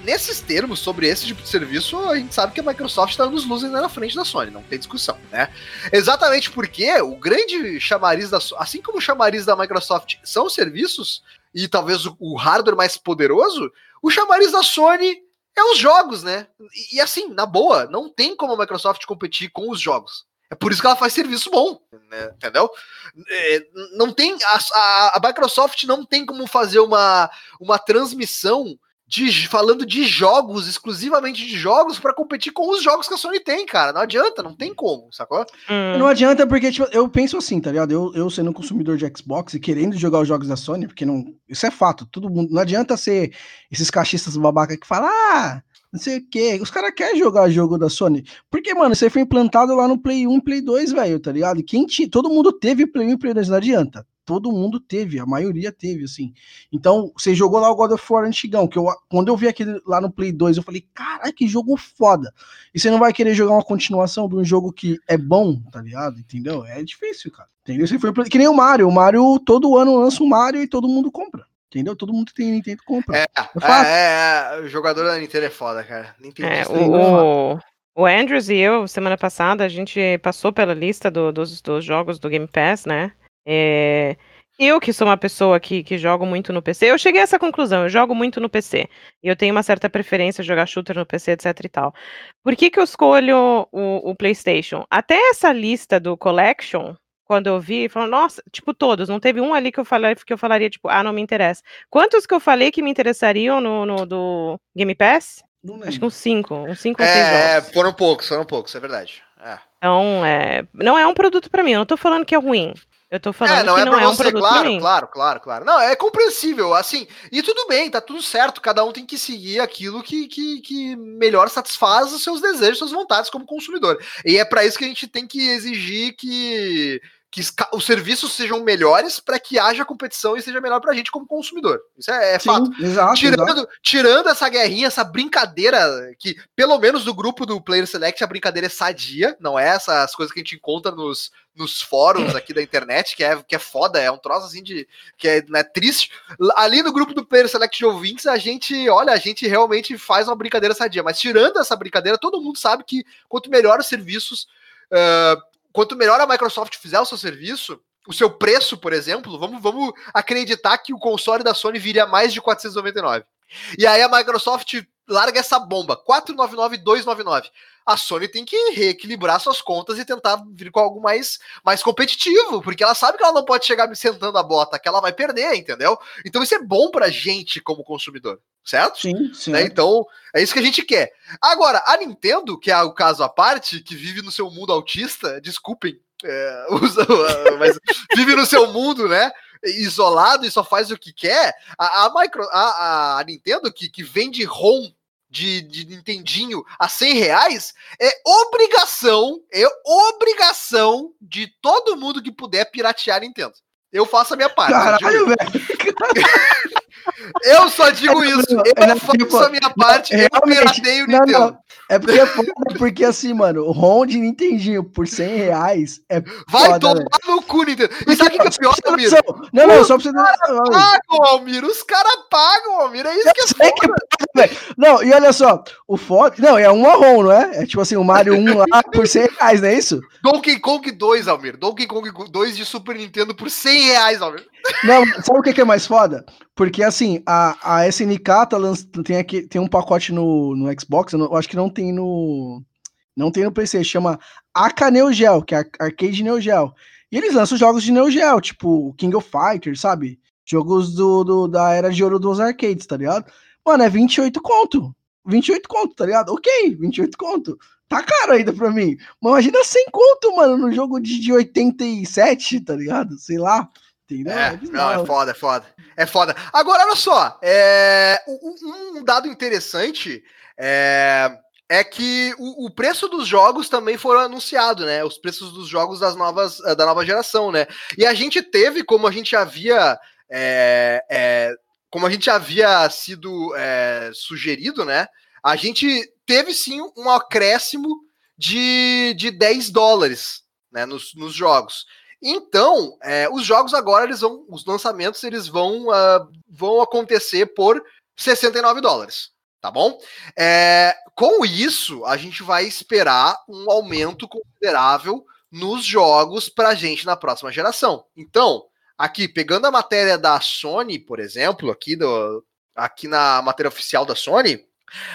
S2: nesses termos sobre esse tipo de serviço, a gente sabe que a Microsoft está nos luzes na frente da Sony, não tem discussão, né? Exatamente porque o grande chamariz da assim como o chamariz da Microsoft são os serviços e talvez o hardware mais poderoso, o chamariz da Sony é os jogos, né? E, e assim, na boa, não tem como a Microsoft competir com os jogos. É por isso que ela faz serviço bom, né? entendeu? É, não tem a, a, a Microsoft não tem como fazer uma, uma transmissão de, falando de jogos, exclusivamente de jogos, pra competir com os jogos que a Sony tem, cara. Não adianta, não tem como, sacou?
S4: hum,
S3: Não adianta porque, tipo, eu penso assim, tá ligado? Eu, eu sendo um consumidor de Xbox e querendo jogar os jogos da Sony, porque não. Isso é fato. Todo mundo. Não adianta ser esses cachistas babaca que falam, ah, não sei o quê. Os caras querem jogar jogo da Sony. Porque, mano, você foi implantado lá no Play 1, Play 2, velho, tá ligado? E Quem tinha. Todo mundo teve Play 1 e Play 2, não adianta. Todo mundo teve, a maioria teve, assim. Então, você jogou lá o God of War antigão, que eu, quando eu vi aquele lá no Play 2, eu falei, caralho, que jogo foda. E você não vai querer jogar uma continuação de um jogo que é bom, tá ligado? Entendeu? É difícil, cara. Entendeu? Você foi que nem o Mario. O Mario, todo ano lança um Mario e todo mundo compra. Entendeu? Todo mundo tem Nintendo compra.
S2: É,
S3: fato.
S2: é, é, o jogador da Nintendo é foda, cara. Nintendo
S4: é, o, o, o Andrews e eu, semana passada, a gente passou pela lista do- dos, dos jogos do Game Pass, né? É, eu, que sou uma pessoa que, que jogo muito no PC, eu cheguei a essa conclusão, eu jogo muito no PC. E eu tenho uma certa preferência jogar shooter no PC, etc e tal. Por que, que eu escolho o, o PlayStation? Até essa lista do Collection, quando eu vi, falou, nossa, tipo, todos, não teve um ali que eu, falei, que eu falaria, tipo, ah, não me interessa. Quantos que eu falei que me interessariam no, no do Game Pass? Acho que uns cinco, uns cinco ou seis
S2: É,
S4: jogos.
S2: foram poucos, foram poucos, é verdade. É.
S4: Então, é, não é um produto pra mim. Eu não tô falando que é ruim. Eu tô falando
S2: É, não
S4: que
S2: é
S4: não é um
S2: você,
S4: produto
S2: claro, claro, claro, claro. Não, é compreensível, assim, e tudo bem, tá tudo certo, cada um tem que seguir aquilo que, que, que melhor satisfaz os seus desejos, suas vontades como consumidor. E é pra isso que a gente tem que exigir que, que os serviços sejam melhores para que haja competição e seja melhor pra gente como consumidor. Isso é, é fato.
S3: Sim, exato, exato.
S2: Tirando, tirando essa guerrinha, essa brincadeira, que pelo menos do grupo do Player Select a brincadeira é sadia, não é essas coisas que a gente encontra nos, nos fóruns aqui da internet, que é, que é foda, é um troço assim de. que é né, triste. Ali no grupo do Player Select de ouvintes, a gente, olha, a gente realmente faz uma brincadeira sadia, mas tirando essa brincadeira, todo mundo sabe que quanto melhor os serviços, ah, quanto melhor a Microsoft fizer o seu serviço. O seu preço, por exemplo, vamos, vamos acreditar que o console da Sony viria mais de 499. E aí a Microsoft larga essa bomba, 499 299. A Sony tem que reequilibrar suas contas e tentar vir com algo mais, mais competitivo, porque ela sabe que ela não pode chegar me sentando a bota, que ela vai perder, entendeu? Então isso é bom pra gente como consumidor, certo?
S3: Sim, sim.
S2: né? Então, é isso que a gente quer. Agora, a Nintendo, que é o caso à parte, que vive no seu mundo autista, desculpem, é, usa- mas vive no seu mundo, né? Isolado e só faz o que quer. A, a micro, a, a Nintendo, que, que vende ROM de, de Nintendinho a 100 reais, é obrigação, é obrigação de todo mundo que puder piratear Nintendo. Eu faço a minha parte.
S3: Caralho, velho.
S2: eu só digo isso.
S3: É,
S2: Eu
S3: não,
S2: faço
S3: tipo,
S2: a minha parte. Eu
S3: realmente,
S2: pirateio o
S3: Não,
S2: Nintendo.
S3: não. É porque é foda, porque assim, mano, o ROM de Nintendinho por 100 reais é
S2: Vai
S3: foda,
S2: tomar
S3: velho.
S2: no cu, Nintendo. E sabe o que é pior, Almir?
S3: Não, não, só pra você noção.
S2: Pagam, Almir. Os caras pagam, Almir. É isso que é foda.
S3: que paga. Não, e olha só, o foda. Não, é um ROM, não é? É tipo assim, o Mario 1 lá por 100 reais, não é isso?
S2: Donkey Kong 2, Almir. Donkey Kong 2 de Super Nintendo por 100 reais, Almir.
S3: Não, sabe o que é mais foda? Porque assim, a, a SNK tá lanç... tem, aqui, tem um pacote no, no Xbox, eu, não- eu acho que não tem no. Não tem no PC, chama AK Neo Geo, que é Ar- Arcade Neo Geo. E eles lançam jogos de Neo Geo, tipo King of Fighters, sabe? Jogos do, do- da era de ouro dos arcades, tá ligado? Mano, é 28 conto. 28 conto, tá ligado? Ok, 28 conto. Tá caro ainda pra mim. Mas imagina 100 conto, mano, no jogo de, de 87, tá ligado? Sei lá. Entendeu?
S2: É, não,
S3: bizarro.
S2: é foda, é foda. É foda. Agora, olha só. é, um, um dado interessante é, é que o, o preço dos jogos também foram anunciados, né? Os preços dos jogos das novas, eh, da nova geração, né? E a gente teve, como a gente havia. é, é, como a gente havia sido é, sugerido, né? A gente teve sim um acréscimo de, de 10 dólares né, nos, nos jogos. Então, é, os jogos agora, eles vão, os lançamentos, eles vão, ah, vão acontecer por 69 dólares, tá bom? É, com isso, a gente vai esperar um aumento considerável nos jogos pra gente na próxima geração. Então, aqui, pegando a matéria da Sony, por exemplo, aqui, do, aqui na matéria oficial da Sony,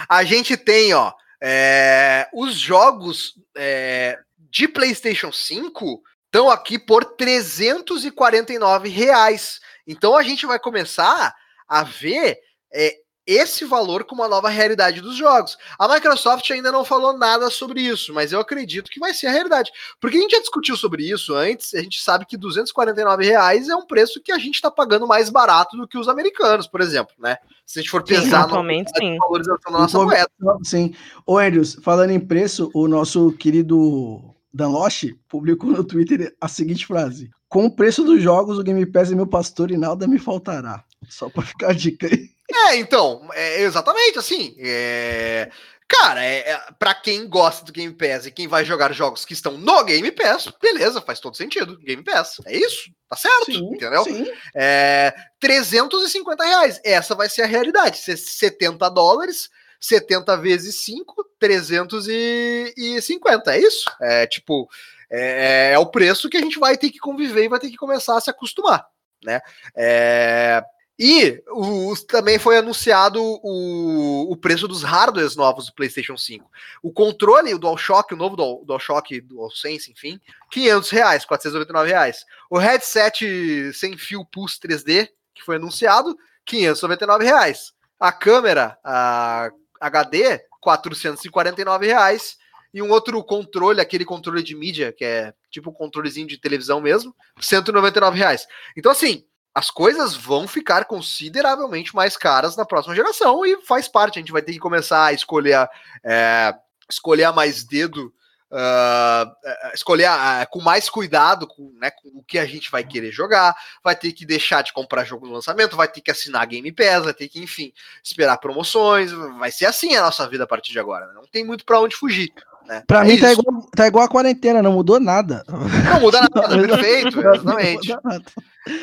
S2: a gente tem, ó, é, os jogos é, de PlayStation 5 estão aqui por 349 reais. Então a gente vai começar a ver é, esse valor com uma nova realidade dos jogos. A Microsoft ainda não falou nada sobre isso, mas eu acredito que vai ser a realidade. Porque a gente já discutiu sobre isso antes, a gente sabe que 249 reais é um preço que a gente está pagando mais barato do que os americanos, por exemplo, né? Se a gente for
S4: atualmente,
S2: na
S4: sim.
S2: valorização da nossa moeda.
S3: Sim. Ô, Andrews, falando em preço, o nosso querido Dan Loche publicou no Twitter a seguinte frase: Com o preço dos jogos, o Game Pass é meu pastor e nada me faltará. Só pra ficar a dica aí.
S2: É, então, é exatamente assim. É... Cara, é, é, para quem gosta do Game Pass e quem vai jogar jogos que estão no Game Pass, beleza, faz todo sentido. Game Pass, é isso, tá certo, entendeu?
S3: Sim.
S2: É, 350 reais, essa vai ser a realidade. Se- 70 dólares, 70 vezes 5, 350, é isso? É tipo, é, é o preço que a gente vai ter que conviver e vai ter que começar a se acostumar, né? É, e o- também foi anunciado o, o preço dos hardwares novos do PlayStation 5. O controle, o DualShock, o novo Dual, DualShock, DualSense, enfim, 500 reais, 499 reais. O headset sem fio Pulse 3D, que foi anunciado, 599 reais. A câmera a HD, 449 reais. e um outro controle, aquele controle de mídia, que é tipo um controlezinho de televisão mesmo, 199 reais. Então, assim, as coisas vão ficar consideravelmente mais caras na próxima geração e faz parte. A gente vai ter que começar a escolher, é, escolher a mais dedo Uh, escolher uh, com mais cuidado com, né, com, o que a gente vai querer jogar, vai ter que deixar de comprar jogo no lançamento, vai ter que assinar Game Pass, vai ter que, enfim, esperar promoções, vai ser assim a nossa vida a partir de agora, né? não tem muito para onde fugir. Né?
S3: Pra é mim tá igual, tá igual a quarentena, não mudou nada.
S2: Não muda nada, perfeito, exatamente. Nada.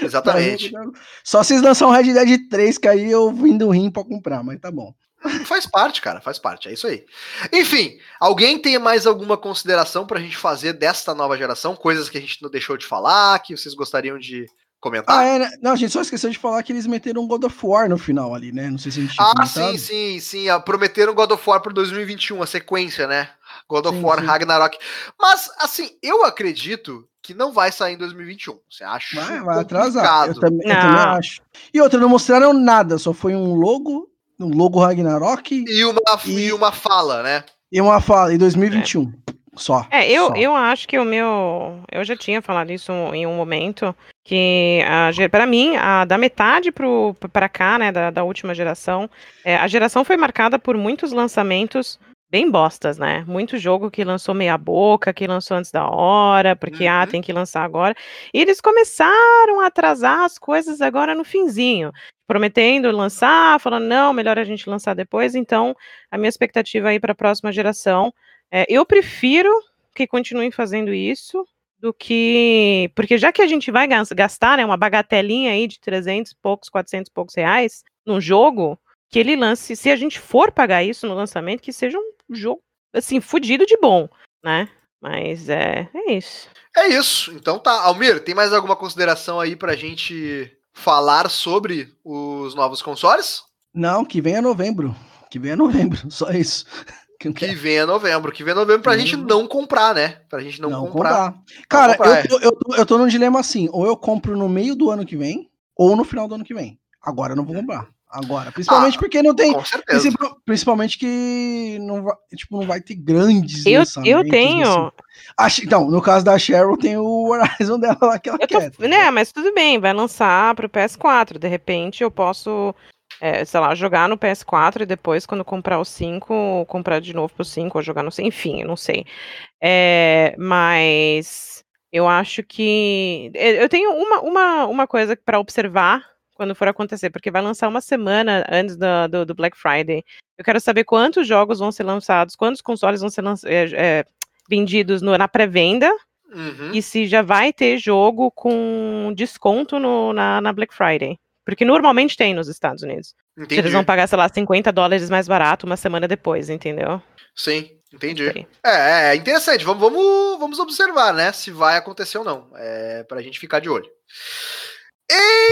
S2: Exatamente.
S3: Só vocês lançam Red Dead 3, que aí eu vim do rim pra comprar, mas tá bom.
S2: Faz parte, cara, faz parte, é isso aí. Enfim, alguém tem mais alguma consideração pra gente fazer desta nova geração? Coisas que a gente não deixou de falar, que vocês gostariam de comentar?
S3: Ah, é, né? Não, a gente só esqueceu de falar que eles meteram um God of War no final ali, né? Não sei se a gente
S2: Ah, comentado. sim, sim, sim. Ah, prometeram God of War pro 2021, a sequência, né? God of sim, War sim. Ragnarok. Mas, assim, eu acredito que não vai sair em 2021. Você acha?
S3: Vai, vai atrasar. Eu também, eu também acho. E outra, não mostraram nada, só foi um logo um logo Ragnarok.
S2: E uma, e, e uma fala, né?
S3: E uma fala, em 2021. É. Só.
S4: É, eu,
S3: só.
S4: eu acho que o meu. Eu já tinha falado isso em um momento. Que para mim, a, da metade para cá, né, da, da última geração, é, a geração foi marcada por muitos lançamentos bem bostas, né? Muito jogo que lançou meia boca, que lançou antes da hora, porque ah, uhum. ah, tem que lançar agora. E eles começaram a atrasar as coisas agora no finzinho prometendo lançar, falando, não, melhor a gente lançar depois. Então, a minha expectativa aí para a próxima geração, é, eu prefiro que continuem fazendo isso do que. Porque já que a gente vai gastar né, uma bagatelinha aí de 300 e poucos, 400 e poucos reais num jogo, que ele lance, se a gente for pagar isso no lançamento, que seja um jogo, assim, fudido de bom, né? Mas é, é isso.
S2: É isso. Então tá. Almir, tem mais alguma consideração aí pra gente falar sobre os novos consoles?
S3: Não, que venha novembro. Que venha novembro, só isso.
S2: Que, venha novembro, que venha novembro pra gente não comprar, né? Pra gente não, não comprar. comprar.
S3: Cara, comprar, eu, tô, é. eu, tô, eu tô num dilema assim: ou eu compro no meio do ano que vem, ou no final do ano que vem. Agora eu não vou comprar. Agora, principalmente ah, porque não tem. Principalmente que não vai, tipo, não vai ter grandes.
S4: Eu, eu tenho.
S3: Assim. Então, no caso da Cheryl, tem o Horizon dela lá que ela eu quer.
S4: Tô, né, mas tudo bem, vai lançar pro PS4. De repente eu posso, é, sei lá, jogar no PS4 e depois, quando comprar o 5, comprar de novo pro 5 ou jogar no 5. Enfim, eu não sei. É, mas eu acho que. Eu tenho uma, uma, uma coisa para observar quando for acontecer, porque vai lançar uma semana antes do, do, do, Black Friday. Eu quero saber quantos jogos vão ser lançados, quantos consoles vão ser é, é, vendidos no, na pré-venda. Uhum. E se já vai ter jogo com desconto no, na, na Black Friday. Porque normalmente tem nos Estados Unidos. Entendi. Eles vão pagar, sei lá, 50 dólares mais barato uma semana depois, entendeu?
S2: Sim, entendi. É, é interessante. Vamos, vamos, vamos observar, né? Se vai acontecer ou não. É, pra gente ficar de olho.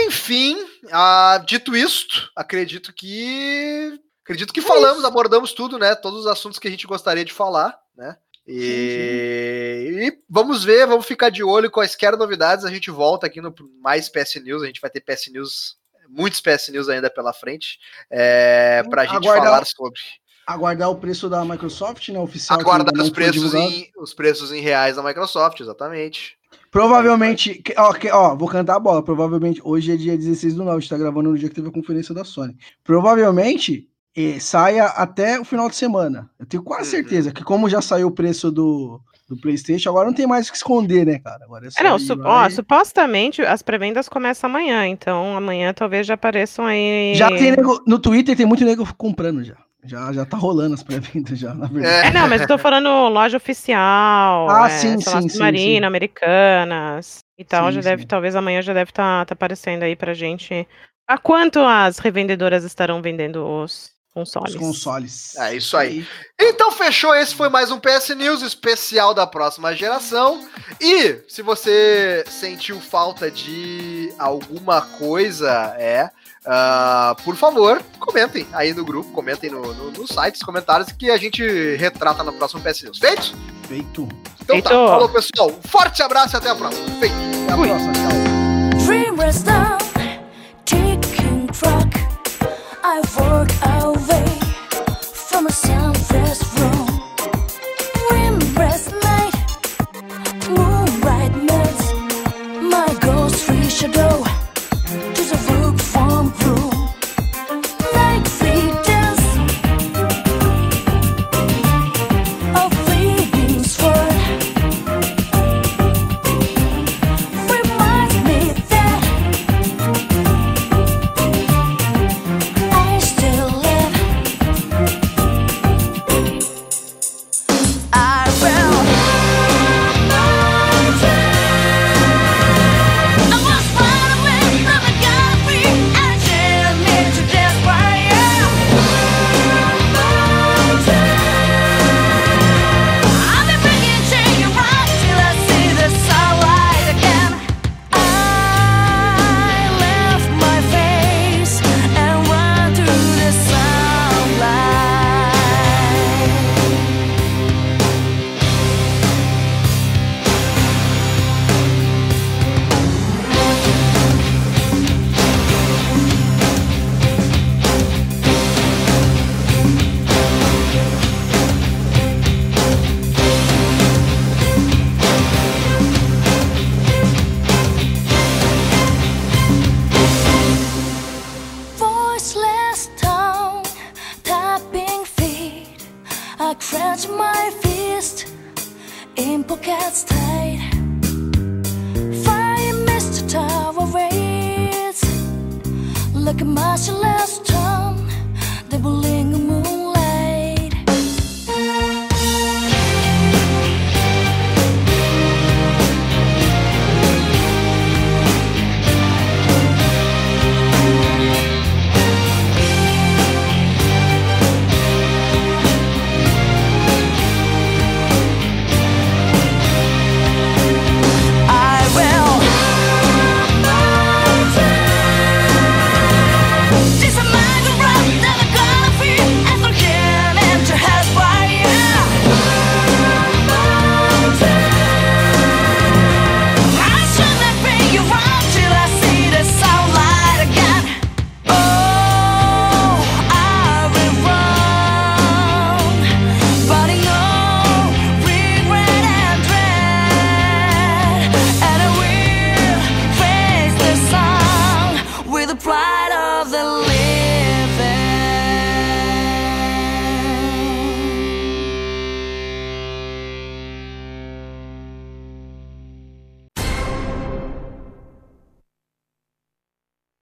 S2: Enfim, ah, dito isto, acredito que. Acredito que falamos, abordamos tudo, né? Todos os assuntos que a gente gostaria de falar, né? E, e, vamos ver, vamos ficar de olho quaisquer novidades. A gente volta aqui no mais PS News. A gente vai ter PS News, muitos PS News ainda pela frente, é, para a gente Aguardar, falar sobre.
S3: Aguardar o preço da Microsoft, né? Oficial.
S2: Aguardar os preços, em, os preços em reais da Microsoft, exatamente.
S3: Provavelmente, ó, ó, vou cantar a bola. Provavelmente, hoje é dia 16 do 9, a gente tá gravando no dia que teve a conferência da Sony. Provavelmente eh, saia até o final de semana. Eu tenho quase uhum. certeza que, como já saiu o preço do, do PlayStation, agora não tem mais o que esconder, né, cara? Agora
S4: é, é não, su ó, supostamente as pré-vendas começam amanhã, então amanhã talvez já apareçam aí.
S3: Já tem nego, no Twitter tem muito nego comprando já. Já, já tá rolando as pré-vendas já, na
S4: verdade. É, não, mas eu tô falando loja oficial.
S3: Ah, é, sim, sim,
S4: sim, Marina, sim. Americanas e tal. Sim, já sim. deve, talvez amanhã já deve estar tá, tá aparecendo aí pra gente. A quanto as revendedoras estarão vendendo os consoles? Os
S3: consoles.
S2: É isso aí. Então fechou, esse foi mais um PS News especial da próxima geração. E se você sentiu falta de alguma coisa, é Uh, por favor, comentem aí no grupo, comentem no, no, no site, os comentários que a gente retrata no próximo PS News. Feito?
S3: Feito.
S2: Então Feito. tá, falou pessoal, um forte abraço e até a próxima. Feito. Até a Fui. próxima, tchau.
S5: Stretch my fist in pockets tight. Fire Mr. Tower rays like a martial